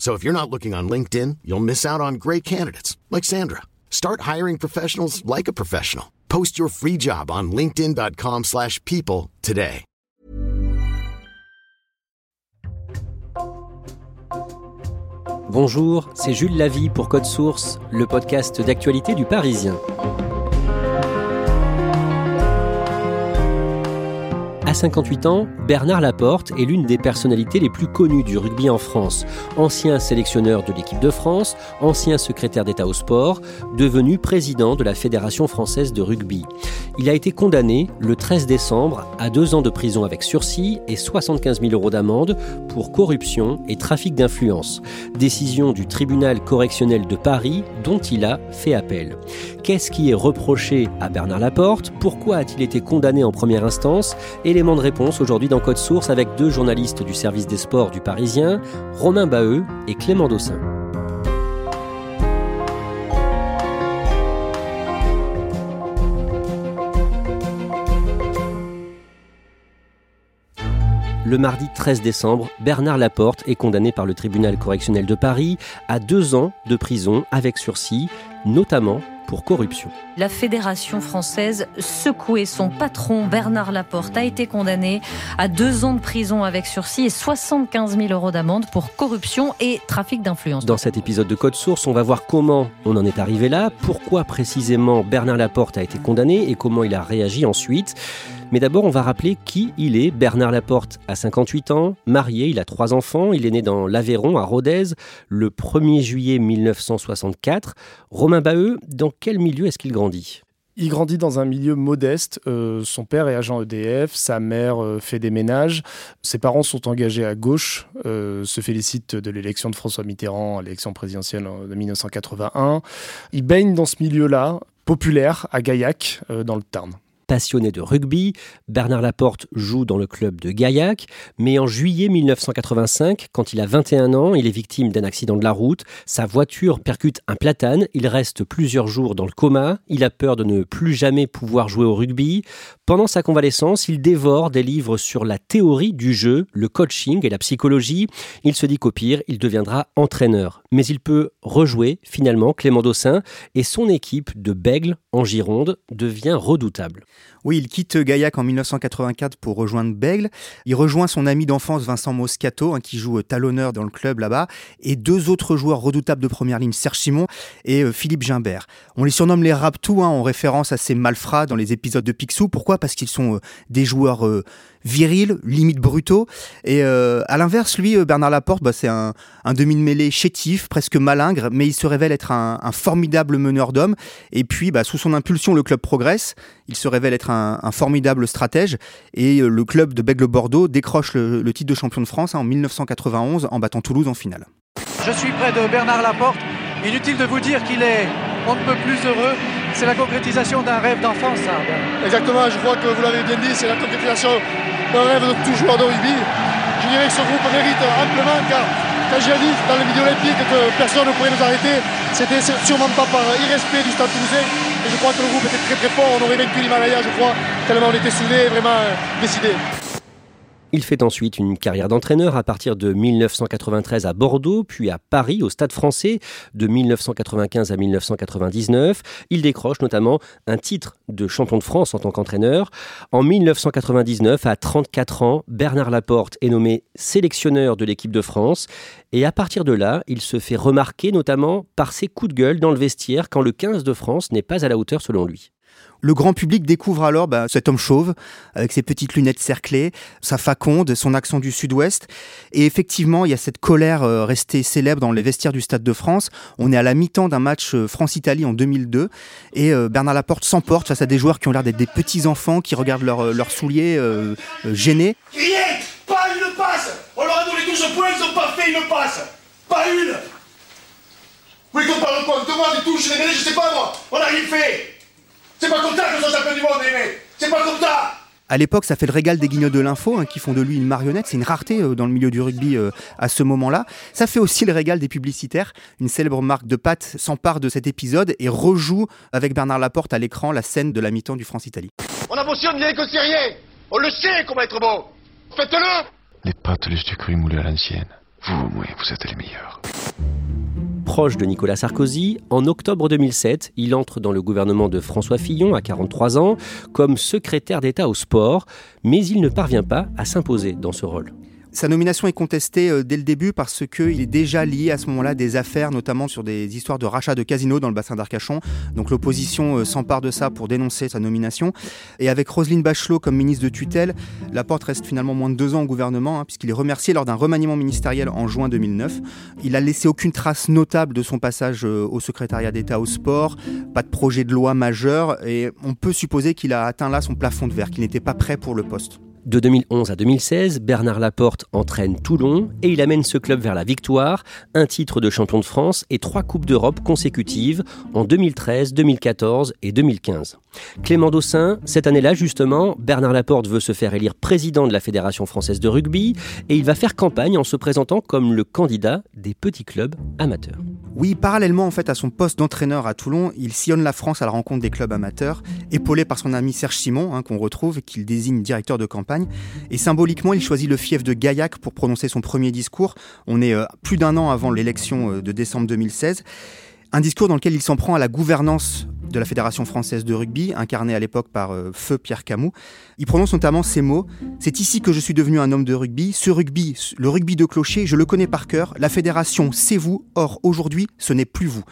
So if you're not looking on LinkedIn, you'll miss out on great candidates like Sandra. Start hiring professionals like a professional. Post your free job on linkedin.com/people today. Bonjour, c'est Jules Lavie pour Code Source, le podcast d'actualité du Parisien. À 58 ans, Bernard Laporte est l'une des personnalités les plus connues du rugby en France. Ancien sélectionneur de l'équipe de France, ancien secrétaire d'État au sport, devenu président de la Fédération française de rugby. Il a été condamné le 13 décembre à deux ans de prison avec sursis et 75 000 euros d'amende pour corruption et trafic d'influence. Décision du tribunal correctionnel de Paris dont il a fait appel. Qu'est-ce qui est reproché à Bernard Laporte? Pourquoi a-t-il été condamné en première instance? De réponse aujourd'hui dans Code Source avec deux journalistes du service des sports du Parisien, Romain Baheux et Clément Dossin. Le mardi 13 décembre, Bernard Laporte est condamné par le tribunal correctionnel de Paris à deux ans de prison avec sursis, notamment pour corruption. La Fédération française secouée, son patron Bernard Laporte a été condamné à deux ans de prison avec sursis et 75 000 euros d'amende pour corruption et trafic d'influence. Dans cet épisode de Code Source, on va voir comment on en est arrivé là, pourquoi précisément Bernard Laporte a été condamné et comment il a réagi ensuite. Mais d'abord, on va rappeler qui il est. Bernard Laporte a 58 ans, marié, il a trois enfants, il est né dans l'Aveyron, à Rodez, le 1er juillet 1964. Romain Baheux, dans quel milieu est-ce qu'il grandit? Il grandit dans un milieu modeste. Euh, son père est agent EDF, sa mère euh, fait des ménages. Ses parents sont engagés à gauche, euh, se félicitent de l'élection de François Mitterrand à l'élection présidentielle de 1981. Il baigne dans ce milieu-là, populaire, à Gaillac, dans le Tarn passionné de rugby. Bernard Laporte joue dans le club de Gaillac, mais en juillet 1985, quand il a 21 ans, il est victime d'un accident de la route. Sa voiture percute un platane, il reste plusieurs jours dans le coma, il a peur de ne plus jamais pouvoir jouer au rugby. Pendant sa convalescence, il dévore des livres sur la théorie du jeu, le coaching et la psychologie. Il se dit qu'au pire, il deviendra entraîneur. Mais il peut rejouer finalement Clément Dossin et son équipe de Bègle en Gironde devient redoutable. Oui, il quitte Gaillac en 1984 pour rejoindre Bègle. Il rejoint son ami d'enfance Vincent Moscato, hein, qui joue talonneur dans le club là-bas, et deux autres joueurs redoutables de première ligne, Serge Simon et euh, Philippe Gimbert. On les surnomme les Raptous, hein, en référence à ces malfrats dans les épisodes de Picsou. Pourquoi? Parce qu'ils sont euh, des joueurs euh, virils, limite brutaux. Et à l'inverse, lui, Bernard Laporte, bah, c'est un, demi de mêlée chétif, presque malingre, mais il se révèle être un, formidable meneur d'hommes. Et puis, bah, sous son impulsion, le club progresse. Il se révèle être un, formidable stratège et euh, le club de Bègle-Bordeaux décroche le, titre de champion de France hein, en 1991 en battant Toulouse en finale. Je suis près de Bernard Laporte. Inutile de vous dire qu'il est on ne peut plus heureux. C'est la concrétisation d'un rêve d'enfance. Exactement, je crois que vous l'avez bien dit, c'est la concrétisation d'un rêve de tout joueur de rugby. Je dirais que ce groupe mérite amplement car quand j'ai dit dans les vidéos olympiques que personne ne pourrait nous arrêter, c'était sûrement pas par irrespect du stade toulousain. Et je crois que le groupe était très très fort. On aurait vaincu l'Himalaya, je crois, tellement on était soudés vraiment euh, décidés. Il fait ensuite une carrière d'entraîneur à partir de 1993 à Bordeaux, puis à Paris, au Stade français, de 1995 à 1999. Il décroche notamment un titre de champion de France en tant qu'entraîneur. En 1999, à 34 ans, Bernard Laporte est nommé sélectionneur de l'équipe de France. Et à partir de là, il se fait remarquer notamment par ses coups de gueule dans le vestiaire quand le 15 de France n'est pas à la hauteur selon lui. Le grand public découvre alors bah, cet homme chauve, avec ses petites lunettes cerclées, sa faconde, son accent du sud-ouest. Et effectivement, il y a cette colère euh, restée célèbre dans les vestiaires du Stade de France. On est à la mi-temps d'un match euh, France-Italie en 2002. Et euh, Bernard Laporte s'emporte face à des joueurs qui ont l'air d'être des petits-enfants, qui regardent leurs souliers gênés. Rien Pas une passe On leur a donné 12 points, ils n'ont pas fait une passe Pas une Oui, qu'on parle quoi On des touches, les je sais pas moi On n'a rien fait c'est pas comme ça que je champion du monde, aimé C'est pas comme ça à l'époque, ça fait le régal des guignols de l'info, hein, qui font de lui une marionnette. C'est une rareté euh, dans le milieu du rugby euh, à ce moment-là. Ça fait aussi le régal des publicitaires. Une célèbre marque de pâtes s'empare de cet épisode et rejoue avec Bernard Laporte à l'écran la scène de la mi-temps du France-Italie. On a beau bien que c'est rien. On le sait comment être beau. Faites-le Les pâtes, les sucreries moulées à l'ancienne. Vous, au moins, vous êtes les meilleurs. Proche de Nicolas Sarkozy, en octobre 2007, il entre dans le gouvernement de François Fillon à 43 ans comme secrétaire d'État au sport, mais il ne parvient pas à s'imposer dans ce rôle. Sa nomination est contestée euh, dès le début parce qu'il est déjà lié à ce moment-là des affaires, notamment sur des histoires de rachat de casinos dans le bassin d'Arcachon. Donc l'opposition euh, s'empare de ça pour dénoncer sa nomination. Et avec Roselyne Bachelot comme ministre de tutelle, Laporte reste finalement moins de deux ans au gouvernement, hein, puisqu'il est remercié lors d'un remaniement ministériel en juin 2009. Il a laissé aucune trace notable de son passage euh, au secrétariat d'État au sport, pas de projet de loi majeur, et on peut supposer qu'il a atteint là son plafond de verre, qu'il n'était pas prêt pour le poste. De 2011 à 2016, Bernard Laporte entraîne Toulon et il amène ce club vers la victoire, un titre de champion de France et trois Coupes d'Europe consécutives en 2013, 2014 et 2015. Clément Dossin, cette année-là justement, Bernard Laporte veut se faire élire président de la Fédération française de rugby et il va faire campagne en se présentant comme le candidat des petits clubs amateurs. Oui, parallèlement en fait à son poste d'entraîneur à Toulon, il sillonne la France à la rencontre des clubs amateurs, épaulé par son ami Serge Simon, hein, qu'on retrouve et qu'il désigne directeur de campagne. Et symboliquement, il choisit le fief de Gaillac pour prononcer son premier discours. On est euh, plus d'un an avant l'élection euh, de décembre 2016. Un discours dans lequel il s'en prend à la gouvernance de la Fédération française de rugby, incarnée à l'époque par euh, Feu Pierre Camus. Il prononce notamment ces mots C'est ici que je suis devenu un homme de rugby. Ce rugby, le rugby de clocher, je le connais par cœur. La fédération, c'est vous. Or, aujourd'hui, ce n'est plus vous.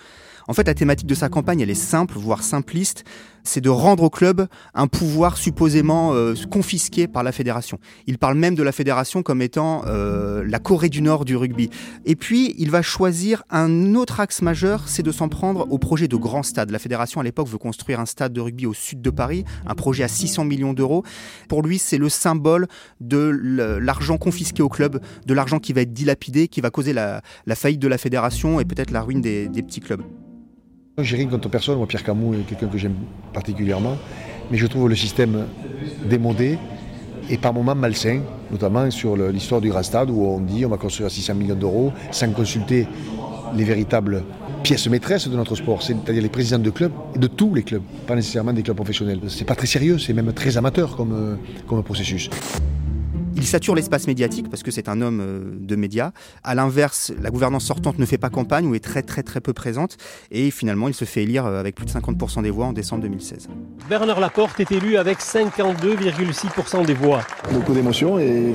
En fait, la thématique de sa campagne, elle est simple, voire simpliste. C'est de rendre au club un pouvoir supposément euh, confisqué par la fédération. Il parle même de la fédération comme étant euh, la Corée du Nord du rugby. Et puis, il va choisir un autre axe majeur, c'est de s'en prendre au projet de grand stade. La fédération, à l'époque, veut construire un stade de rugby au sud de Paris, un projet à 600 millions d'euros. Pour lui, c'est le symbole de l'argent confisqué au club, de l'argent qui va être dilapidé, qui va causer la, faillite de la fédération et peut-être la ruine des petits clubs. J'ai rien contre personne, moi Pierre Camus est quelqu'un que j'aime particulièrement, mais je trouve le système démodé et par moments malsain, notamment sur l'histoire du Grand Stade où on dit on va construire à 600 millions d'euros sans consulter les véritables pièces maîtresses de notre sport, c'est-à-dire les présidents de clubs, de tous les clubs, pas nécessairement des clubs professionnels. C'est pas très sérieux, c'est même très amateur comme, comme processus. Il sature l'espace médiatique parce que c'est un homme euh, de médias. À l'inverse, la gouvernance sortante ne fait pas campagne ou est très très très peu présente. Et finalement, il se fait élire euh, avec plus de 50% des voix en décembre 2016. Bernard Laporte est élu avec 52,6% des voix. Beaucoup d'émotions et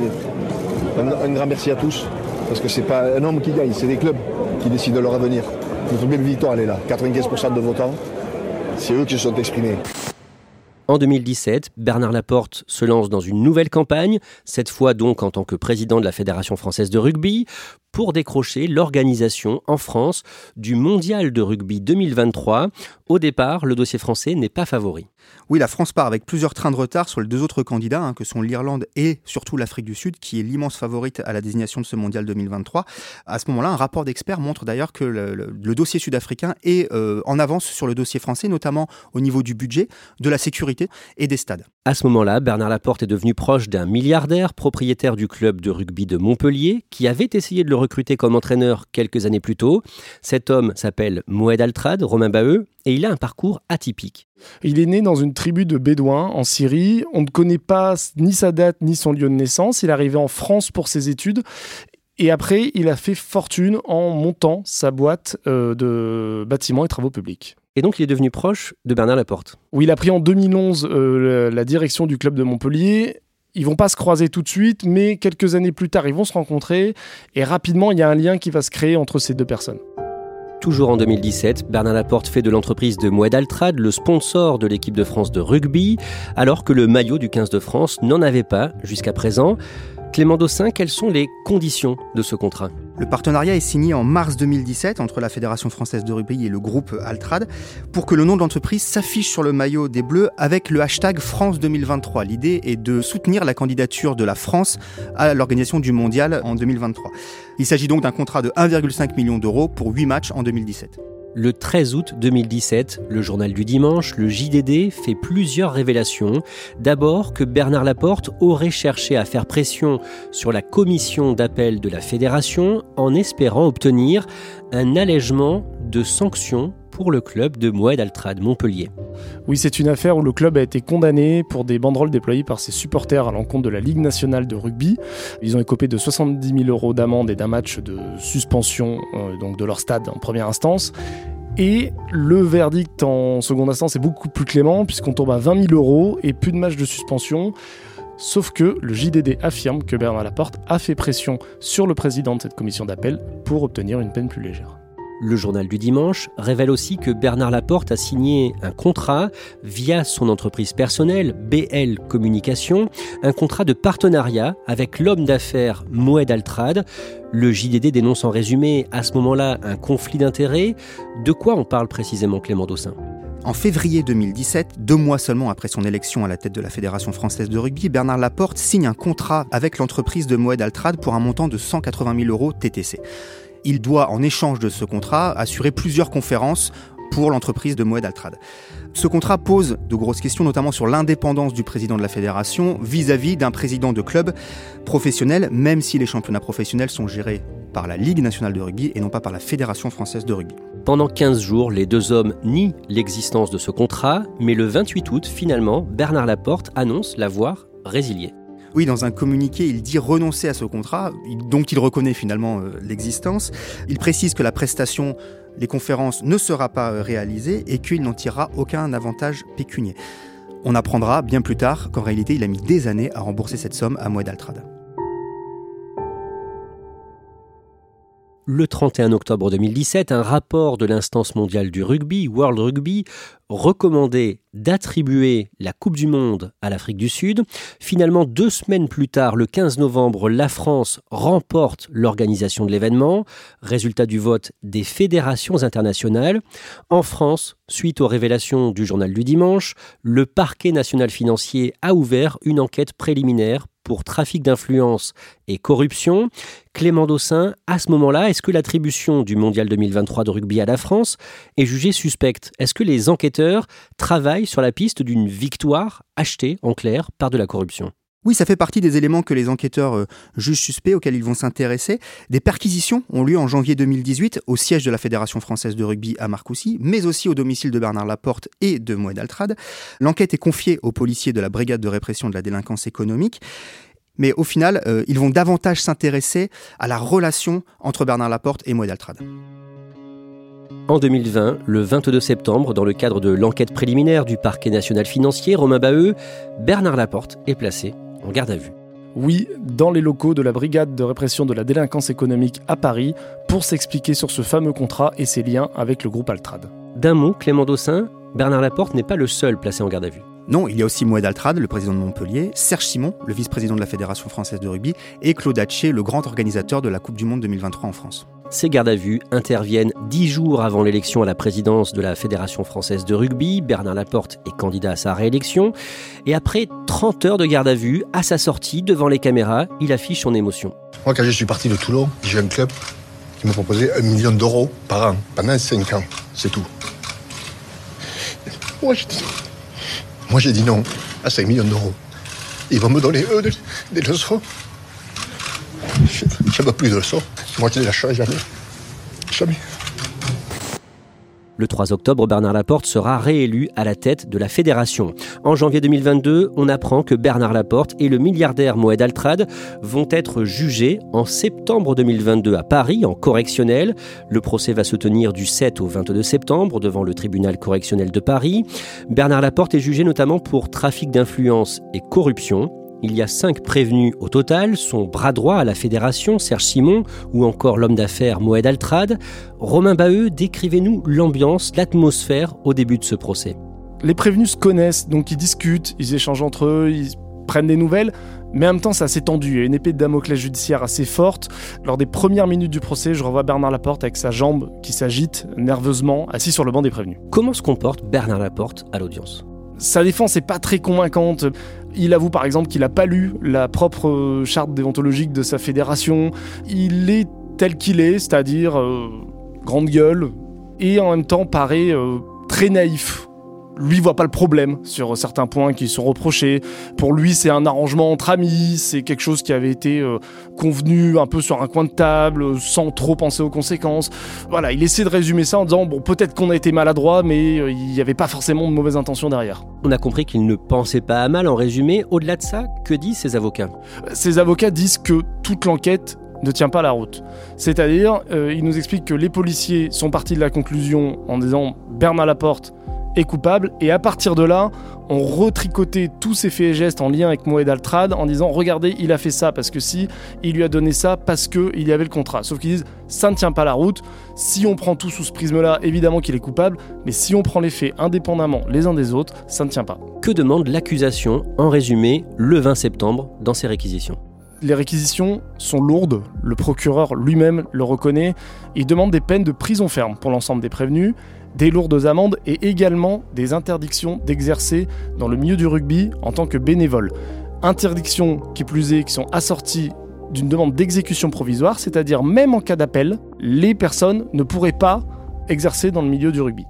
un, grand merci à tous. Parce que c'est pas un homme qui gagne, c'est des clubs qui décident de leur avenir. Notre belle victoire, elle est là. 95% de votants, c'est eux qui se sont exprimés. En 2017, Bernard Laporte se lance dans une nouvelle campagne, cette fois donc en tant que président de la Fédération française de rugby, pour décrocher l'organisation en France du Mondial de rugby 2023. Au départ, le dossier français n'est pas favori. Oui, la France part avec plusieurs trains de retard sur les deux autres candidats, hein, que sont l'Irlande et surtout l'Afrique du Sud, qui est l'immense favorite à la désignation de ce mondial 2023. À ce moment-là, un rapport d'experts montre d'ailleurs que le, dossier sud-africain est euh, en avance sur le dossier français, notamment au niveau du budget, de la sécurité et des stades. À ce moment-là, Bernard Laporte est devenu proche d'un milliardaire propriétaire du club de rugby de Montpellier, qui avait essayé de le recruter comme entraîneur quelques années plus tôt. Cet homme s'appelle Moed Altrad, Romain Baheu, et il a un parcours atypique. Il est né dans une tribu de Bédouins en Syrie. On ne connaît pas ni sa date ni son lieu de naissance. Il est arrivé en France pour ses études. Et après, il a fait fortune en montant sa boîte euh, de bâtiments et travaux publics. Et donc, il est devenu proche de Bernard Laporte. Oui, il a pris en 2011 euh, la direction du club de Montpellier. Ils vont pas se croiser tout de suite, mais quelques années plus tard, ils vont se rencontrer. Et rapidement, il y a un lien qui va se créer entre ces deux personnes. Toujours en 2017, Bernard Laporte fait de l'entreprise de Moued Altrad le sponsor de l'équipe de France de rugby, alors que le maillot du 15 de France n'en avait pas jusqu'à présent. Clément Dossin, quelles sont les conditions de ce contrat? Le partenariat est signé en mars 2017 entre la Fédération française de rugby et le groupe Altrad pour que le nom de l'entreprise s'affiche sur le maillot des Bleus avec le hashtag France 2023. L'idée est de soutenir la candidature de la France à l'organisation du mondial en 2023. Il s'agit donc d'un contrat de 1,5 million d'euros pour 8 matchs en 2017. Le 13 août 2017, le journal du dimanche, le JDD, fait plusieurs révélations. D'abord que Bernard Laporte aurait cherché à faire pression sur la commission d'appel de la fédération en espérant obtenir un allègement de sanctions pour le club de Moed Altrad Montpellier. Oui, c'est une affaire où le club a été condamné pour des banderoles déployées par ses supporters à l'encontre de la Ligue nationale de rugby. Ils ont écopé de 70 000 euros d'amende et d'un match de suspension euh, de leur stade en première instance. Et le verdict en seconde instance est beaucoup plus clément puisqu'on tombe à 20 000 euros et plus de match de suspension. Sauf que le JDD affirme que Bernard Laporte a fait pression sur le président de cette commission d'appel pour obtenir une peine plus légère. Le journal du dimanche révèle aussi que Bernard Laporte a signé un contrat via son entreprise personnelle, BL Communication, un contrat de partenariat avec l'homme d'affaires Moed Altrad. Le JDD dénonce en résumé à ce moment-là un conflit d'intérêts. De quoi on parle précisément Clément Dossin? En février 2017, deux mois seulement après son élection à la tête de la Fédération française de rugby, Bernard Laporte signe un contrat avec l'entreprise de Moed Altrad pour un montant de 180 000 euros TTC il doit, en échange de ce contrat, assurer plusieurs conférences pour l'entreprise de Moed Altrad. Ce contrat pose de grosses questions, notamment sur l'indépendance du président de la fédération vis-à-vis d'un président de club professionnel, même si les championnats professionnels sont gérés par la Ligue nationale de rugby et non pas par la Fédération française de rugby. Pendant 15 jours, les deux hommes nient l'existence de ce contrat, mais le 28 août, finalement, Bernard Laporte annonce l'avoir résilié. Oui, dans un communiqué, il dit renoncer à ce contrat, dont il reconnaît finalement euh, l'existence. Il précise que la prestation, les conférences, ne sera pas euh, réalisée et qu'il n'en tirera aucun avantage pécunier. On apprendra bien plus tard qu'en réalité, il a mis des années à rembourser cette somme à Moed Altrad. Le 31 octobre 2017, un rapport de l'instance mondiale du rugby, World Rugby, recommandait d'attribuer la Coupe du Monde à l'Afrique du Sud. Finalement, deux semaines plus tard, le 15 novembre, la France remporte l'organisation de l'événement, résultat du vote des fédérations internationales. En France, suite aux révélations du journal du dimanche, le parquet national financier a ouvert une enquête préliminaire pour trafic d'influence et corruption. Clément Dossin, à ce moment-là, est-ce que l'attribution du Mondial 2023 de rugby à la France est jugée suspecte? Est-ce que les enquêteurs travaillent sur la piste d'une victoire achetée, en clair, par de la corruption? Oui, ça fait partie des éléments que les enquêteurs euh, jugent suspects auxquels ils vont s'intéresser. Des perquisitions ont lieu en janvier 2018 au siège de la Fédération française de rugby à Marcoussis, mais aussi au domicile de Bernard Laporte et de Moed Altrad. L'enquête est confiée aux policiers de la brigade de répression de la délinquance économique. Mais au final, euh, ils vont davantage s'intéresser à la relation entre Bernard Laporte et Moed Altrad. En 2020, le 22 septembre, dans le cadre de l'enquête préliminaire du parquet national financier, Romain Baheux, Bernard Laporte est placé en garde à vue. Oui, dans les locaux de la brigade de répression de la délinquance économique à Paris, pour s'expliquer sur ce fameux contrat et ses liens avec le groupe Altrad. D'un mot, Clément Dossin, Bernard Laporte n'est pas le seul placé en garde à vue. Non, il y a aussi Moed Altrad, le président de Montpellier, Serge Simon, le vice-président de la Fédération française de rugby, et Claude Hatché, le grand organisateur de la Coupe du Monde 2023 en France. Ces gardes à vue interviennent dix jours avant l'élection à la présidence de la Fédération française de rugby. Bernard Laporte est candidat à sa réélection. Et après 30 heures de garde à vue, à sa sortie devant les caméras, il affiche son émotion. Moi, quand je suis parti de Toulon, j'ai un club qui m'a proposé un million d'euros par an pendant 5 ans. C'est tout. Moi, j'ai dit non à 5 millions d'euros. Ils vont me donner, eux, des, leçons. Je veux plus de leçons. Le 3 octobre, Bernard Laporte sera réélu à la tête de la fédération. En janvier 2022, on apprend que Bernard Laporte et le milliardaire Moed Altrad vont être jugés en septembre 2022 à Paris en correctionnel. Le procès va se tenir du 7 au 22 septembre devant le tribunal correctionnel de Paris. Bernard Laporte est jugé notamment pour trafic d'influence et corruption. Il y a cinq prévenus au total, son bras droit à la fédération, Serge Simon, ou encore l'homme d'affaires Moed Altrad. Romain Baheux, décrivez-nous l'ambiance, l'atmosphère au début de ce procès. Les prévenus se connaissent, donc ils discutent, ils échangent entre eux, ils prennent des nouvelles, mais en même temps c'est assez tendu. Il y a une épée de Damoclès judiciaire assez forte. Lors des premières minutes du procès, je revois Bernard Laporte avec sa jambe qui s'agite nerveusement, assis sur le banc des prévenus. Comment se comporte Bernard Laporte à l'audience? Sa défense n'est pas très convaincante. Il avoue par exemple qu'il n'a pas lu la propre charte déontologique de sa fédération. Il est tel qu'il est, c'est-à-dire euh, grande gueule, et en même temps paraît euh, très naïf lui voit pas le problème sur certains points qui sont reprochés. Pour lui, c'est un arrangement entre amis, c'est quelque chose qui avait été euh, convenu un peu sur un coin de table, sans trop penser aux conséquences. Voilà, il essaie de résumer ça en disant bon, peut-être qu'on a été maladroit, mais euh, il n'y avait pas forcément de mauvaises intentions derrière. On a compris qu'il ne pensait pas à mal en résumé. Au-delà de ça, que disent ses avocats? Ses avocats disent que toute l'enquête ne tient pas la route. C'est-à-dire, euh, ils nous expliquent que les policiers sont partis de la conclusion en disant Bernard Laporte est coupable. Et à partir de là, on retricotait tous ces faits et gestes en lien avec Moed Altrad en disant regardez, il a fait ça parce que si, il lui a donné ça parce qu'il y avait le contrat. Sauf qu'ils disent ça ne tient pas la route. Si on prend tout sous ce prisme-là, évidemment qu'il est coupable, mais si on prend les faits indépendamment les uns des autres, ça ne tient pas. Que demande l'accusation, en résumé, le 20 septembre dans ses réquisitions? Les réquisitions sont lourdes, le procureur lui-même le reconnaît, il demande des peines de prison ferme pour l'ensemble des prévenus, des lourdes amendes et également des interdictions d'exercer dans le milieu du rugby en tant que bénévole. Interdictions qui plus est qui sont assorties d'une demande d'exécution provisoire, c'est-à-dire même en cas d'appel, les personnes ne pourraient pas exercer dans le milieu du rugby.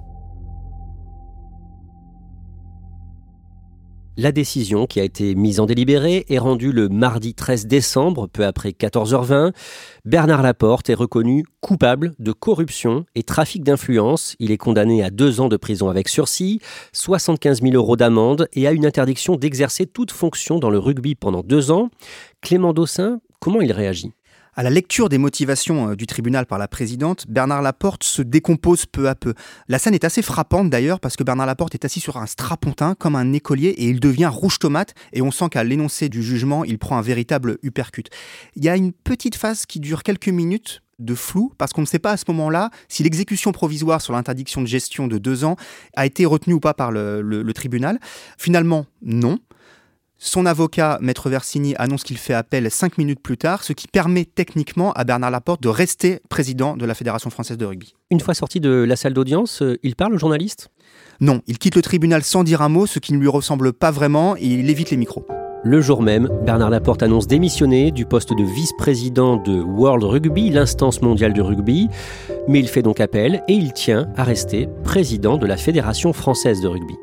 La décision qui a été mise en délibéré est rendue le mardi 13 décembre, peu après 14h20. Bernard Laporte est reconnu coupable de corruption et trafic d'influence. Il est condamné à deux ans de prison avec sursis, 75 000 euros d'amende et à une interdiction d'exercer toute fonction dans le rugby pendant deux ans. Clément Dossin, comment il réagit? À la lecture des motivations euh, du tribunal par la présidente, Bernard Laporte se décompose peu à peu. La scène est assez frappante d'ailleurs parce que Bernard Laporte est assis sur un strapontin comme un écolier et il devient rouge tomate et on sent qu'à l'énoncé du jugement, il prend un véritable uppercut. Il y a une petite phase qui dure quelques minutes de flou parce qu'on ne sait pas à ce moment-là si l'exécution provisoire sur l'interdiction de gestion de deux ans a été retenue ou pas par le, le tribunal. Finalement, non. Son avocat, Maître Versini, annonce qu'il fait appel cinq minutes plus tard, ce qui permet techniquement à Bernard Laporte de rester président de la Fédération française de rugby. Une fois sorti de la salle d'audience, euh, il parle aux journalistes? Non, il quitte le tribunal sans dire un mot, ce qui ne lui ressemble pas vraiment, et il évite les micros. Le jour même, Bernard Laporte annonce démissionner du poste de vice-président de World Rugby, l'instance mondiale du rugby, mais il fait donc appel et il tient à rester président de la Fédération française de rugby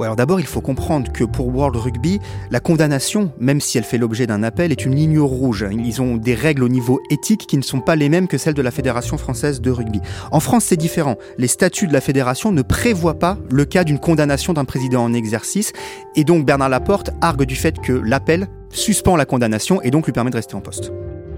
alors d'abord, il faut comprendre que pour World Rugby, la condamnation, même si elle fait l'objet d'un appel, est une ligne rouge. Ils ont des règles au niveau éthique qui ne sont pas les mêmes que celles de la Fédération française de rugby. En France, c'est différent. Les statuts de la fédération ne prévoient pas le cas d'une condamnation d'un président en exercice, et donc Bernard Laporte argue du fait que l'appel suspend la condamnation et donc lui permet de rester en poste.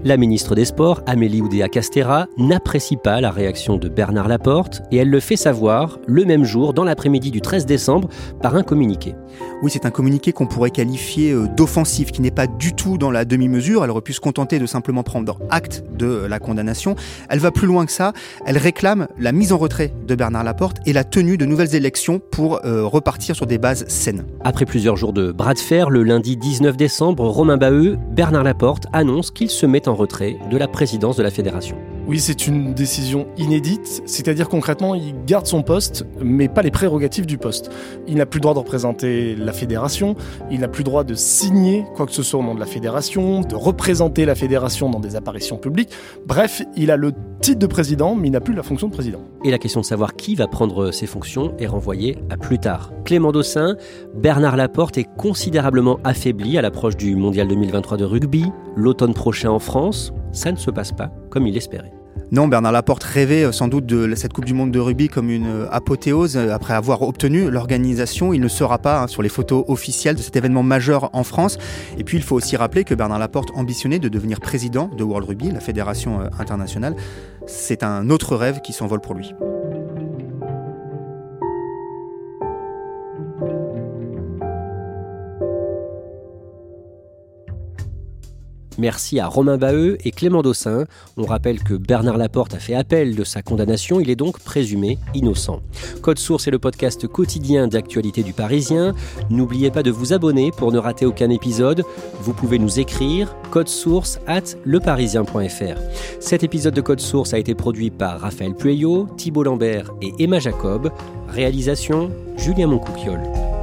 La ministre des Sports, Amélie Oudéa-Castera, n'apprécie pas la réaction de Bernard Laporte et elle le fait savoir le même jour, dans l'après-midi du 13 décembre, par un communiqué. Oui, c'est un communiqué qu'on pourrait qualifier euh, d'offensif, qui n'est pas du tout dans la demi-mesure. Elle aurait pu se contenter de simplement prendre acte de la condamnation. Elle va plus loin que ça. Elle réclame la mise en retrait de Bernard Laporte et la tenue de nouvelles élections pour euh, repartir sur des bases saines. Après plusieurs jours de bras de fer, le lundi 19 décembre, Romain Baheux, Bernard Laporte annonce qu'il se met en retrait de la présidence de la fédération. Oui, c'est une décision inédite, c'est-à-dire concrètement, il garde son poste, mais pas les prérogatives du poste. Il n'a plus le droit de représenter la fédération, il n'a plus le droit de signer quoi que ce soit au nom de la fédération, de représenter la fédération dans des apparitions publiques. Bref, il a le titre de président, mais il n'a plus la fonction de président. Et la question de savoir qui va prendre ses fonctions est renvoyée à plus tard. Clément Dossin, Bernard Laporte est considérablement affaibli à l'approche du Mondial 2023 de rugby, l'automne prochain en France. Ça ne se passe pas comme il espérait. Non, Bernard Laporte rêvait euh, sans doute de cette Coupe du Monde de rugby comme une euh, apothéose euh, après avoir obtenu l'organisation. Il ne sera pas hein, sur les photos officielles de cet événement majeur en France. Et puis il faut aussi rappeler que Bernard Laporte ambitionnait de devenir président de World Rugby, la fédération internationale. C'est un autre rêve qui s'envole pour lui. Merci à Romain Baheux et Clément Dossin. On rappelle que Bernard Laporte a fait appel de sa condamnation, il est donc présumé innocent. Code Source est le podcast quotidien d'actualité du Parisien. N'oubliez pas de vous abonner pour ne rater aucun épisode. Vous pouvez nous écrire code source at leparisien.fr. Cet épisode de Code Source a été produit par Raphaël Pueyo, Thibault Lambert et Emma Jacob. Réalisation Julien Moncouquiole.